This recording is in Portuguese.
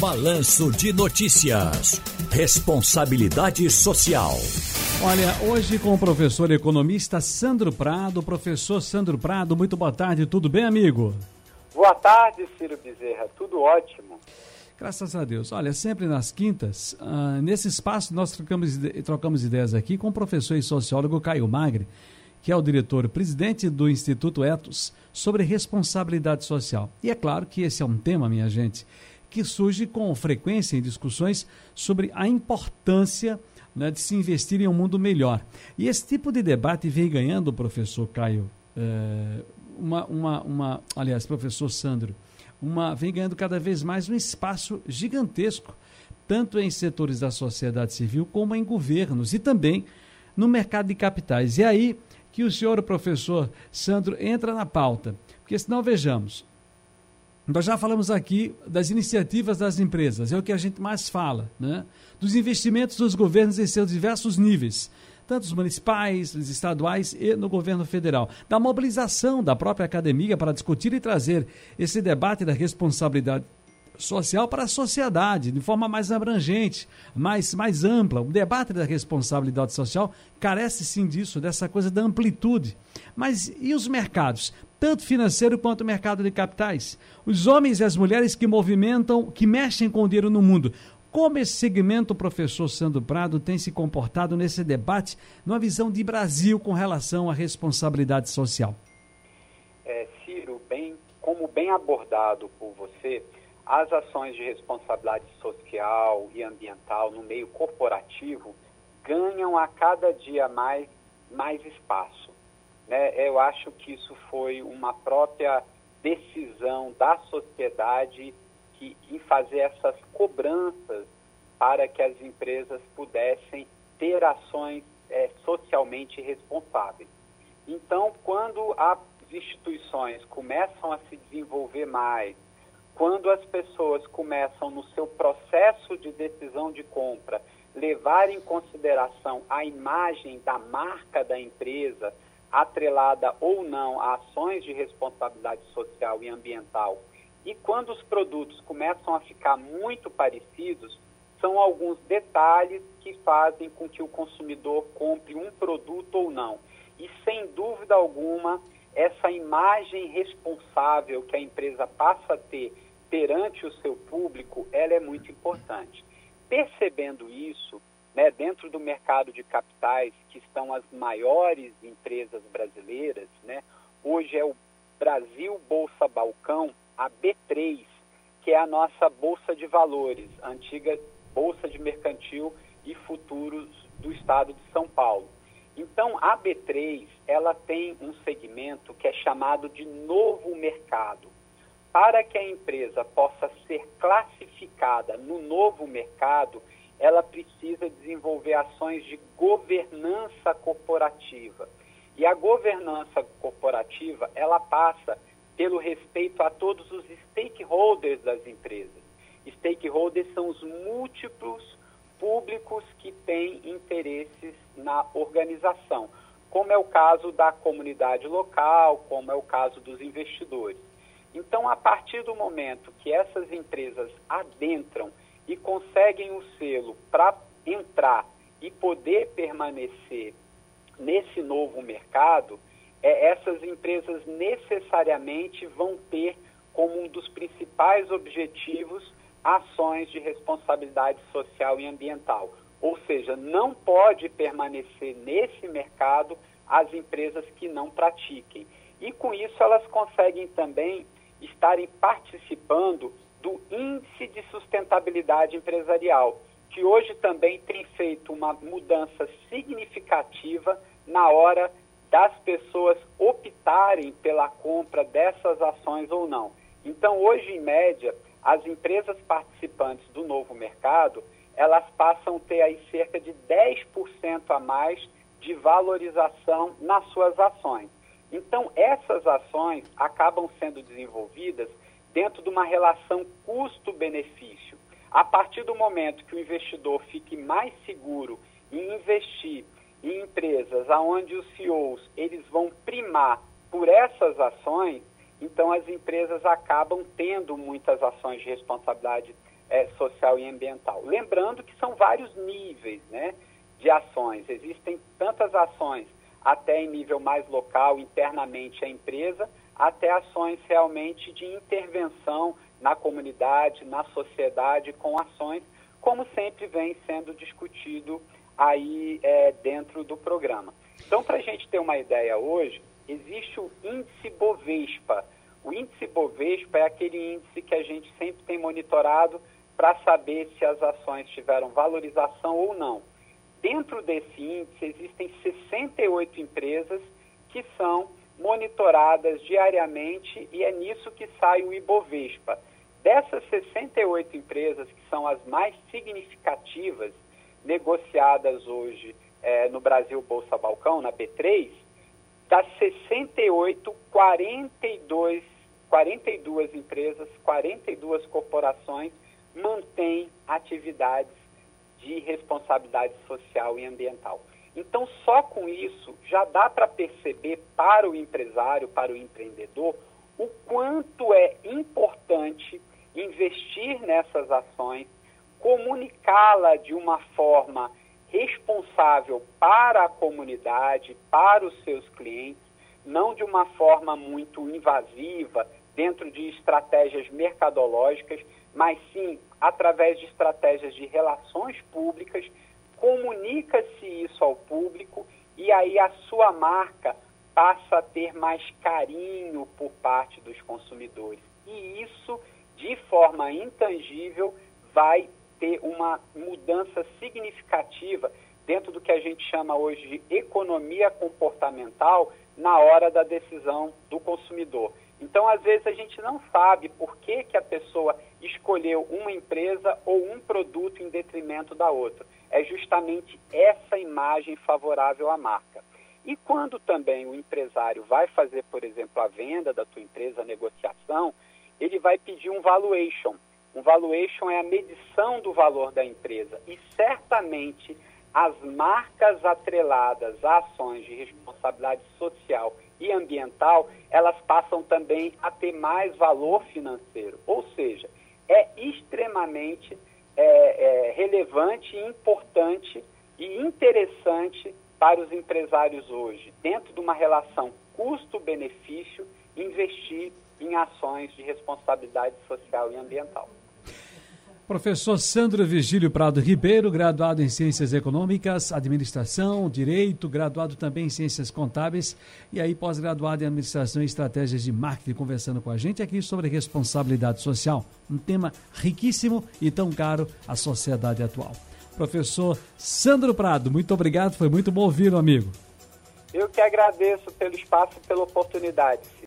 Balanço de Notícias. Responsabilidade Social. Olha, hoje com o professor economista Sandro Prado. Professor Sandro Prado, muito boa tarde, tudo bem, amigo? Boa tarde, Ciro Bezerra, tudo ótimo. Graças a Deus. Olha, sempre nas quintas, uh, nesse espaço nós trocamos, trocamos ideias aqui com o professor e sociólogo Caio Magre, que é o diretor-presidente do Instituto Etos, sobre responsabilidade social. E é claro que esse é um tema, minha gente, que surge com frequência em discussões sobre a importância né, de se investir em um mundo melhor. E esse tipo de debate vem ganhando, professor Caio, é, uma, uma, uma, aliás, professor Sandro, uma, vem ganhando cada vez mais um espaço gigantesco, tanto em setores da sociedade civil como em governos e também no mercado de capitais. E aí que o senhor, o professor Sandro, entra na pauta. Porque senão vejamos, nós já falamos aqui das iniciativas das empresas, é o que a gente mais fala, né? Dos investimentos dos governos em seus diversos níveis, tanto os municipais, os estaduais e no governo federal. Da mobilização da própria academia para discutir e trazer esse debate da responsabilidade social para a sociedade, de forma mais abrangente, mais, mais ampla. O debate da responsabilidade social carece sim disso, dessa coisa da amplitude. Mas e os mercados? Tanto financeiro quanto mercado de capitais. Os homens e as mulheres que movimentam, que mexem com o dinheiro no mundo. Como esse segmento, professor Sandro Prado, tem se comportado nesse debate, numa visão de Brasil com relação à responsabilidade social? É, Ciro, bem, como bem abordado por você, as ações de responsabilidade social e ambiental no meio corporativo ganham a cada dia mais, mais espaço. Né? Eu acho que isso foi uma própria decisão da sociedade que, em fazer essas cobranças para que as empresas pudessem ter ações é, socialmente responsáveis. Então, quando as instituições começam a se desenvolver mais, quando as pessoas começam no seu processo de decisão de compra levar em consideração a imagem da marca da empresa, atrelada ou não a ações de responsabilidade social e ambiental, e quando os produtos começam a ficar muito parecidos, são alguns detalhes que fazem com que o consumidor compre um produto ou não. E sem dúvida alguma, essa imagem responsável que a empresa passa a ter perante o seu público, ela é muito importante. Percebendo isso, né, dentro do mercado de capitais, que estão as maiores empresas brasileiras, né, hoje é o Brasil Bolsa Balcão, a B3, que é a nossa bolsa de valores, antiga bolsa de mercantil e futuros do estado de São Paulo. Então, a B3, ela tem um segmento que é chamado de novo mercado para que a empresa possa ser classificada no novo mercado, ela precisa desenvolver ações de governança corporativa. E a governança corporativa, ela passa pelo respeito a todos os stakeholders das empresas. Stakeholders são os múltiplos públicos que têm interesses na organização, como é o caso da comunidade local, como é o caso dos investidores. Então, a partir do momento que essas empresas adentram e conseguem o selo para entrar e poder permanecer nesse novo mercado, é, essas empresas necessariamente vão ter como um dos principais objetivos ações de responsabilidade social e ambiental. Ou seja, não pode permanecer nesse mercado as empresas que não pratiquem. E com isso elas conseguem também estarem participando do Índice de Sustentabilidade Empresarial, que hoje também tem feito uma mudança significativa na hora das pessoas optarem pela compra dessas ações ou não. Então, hoje, em média, as empresas participantes do novo mercado, elas passam a ter aí cerca de 10% a mais de valorização nas suas ações. Então, essas ações acabam sendo desenvolvidas dentro de uma relação custo-benefício. A partir do momento que o investidor fique mais seguro em investir em empresas onde os CEOs eles vão primar por essas ações, então as empresas acabam tendo muitas ações de responsabilidade é, social e ambiental. Lembrando que são vários níveis né, de ações. Existem tantas ações até em nível mais local, internamente a empresa, até ações realmente de intervenção na comunidade, na sociedade, com ações, como sempre vem sendo discutido aí é, dentro do programa. Então, para a gente ter uma ideia hoje, existe o índice Bovespa. O índice Bovespa é aquele índice que a gente sempre tem monitorado para saber se as ações tiveram valorização ou não. Dentro desse índice existem 68 empresas que são monitoradas diariamente e é nisso que sai o Ibovespa. Dessas 68 empresas que são as mais significativas negociadas hoje é, no Brasil Bolsa Balcão, na B3, das 68, 42, 42 empresas, 42 corporações mantêm atividades de responsabilidade social e ambiental. Então, só com isso já dá para perceber para o empresário, para o empreendedor, o quanto é importante investir nessas ações, comunicá-la de uma forma responsável para a comunidade, para os seus clientes, não de uma forma muito invasiva, dentro de estratégias mercadológicas, mas sim através de estratégias de relações públicas, comunica-se isso ao público e aí a sua marca passa a ter mais carinho por parte dos consumidores. E isso, de forma intangível, vai ter uma mudança significativa dentro do que a gente chama hoje de economia comportamental na hora da decisão do consumidor. Então, às vezes, a gente não sabe por que, que a pessoa escolheu uma empresa ou um produto em detrimento da outra. É justamente essa imagem favorável à marca. E quando também o empresário vai fazer, por exemplo, a venda da tua empresa, a negociação, ele vai pedir um valuation. Um valuation é a medição do valor da empresa e certamente as marcas atreladas a ações de responsabilidade social e ambiental, elas passam também a ter mais valor financeiro. Ou seja, é extremamente é, é, relevante, importante e interessante para os empresários hoje, dentro de uma relação custo-benefício, investir em ações de responsabilidade social e ambiental. Professor Sandro Virgílio Prado Ribeiro, graduado em Ciências Econômicas, Administração, Direito, graduado também em Ciências Contábeis e aí pós-graduado em Administração e Estratégias de Marketing, conversando com a gente aqui sobre responsabilidade social, um tema riquíssimo e tão caro à sociedade atual. Professor Sandro Prado, muito obrigado, foi muito bom ouvir, amigo. Eu que agradeço pelo espaço e pela oportunidade.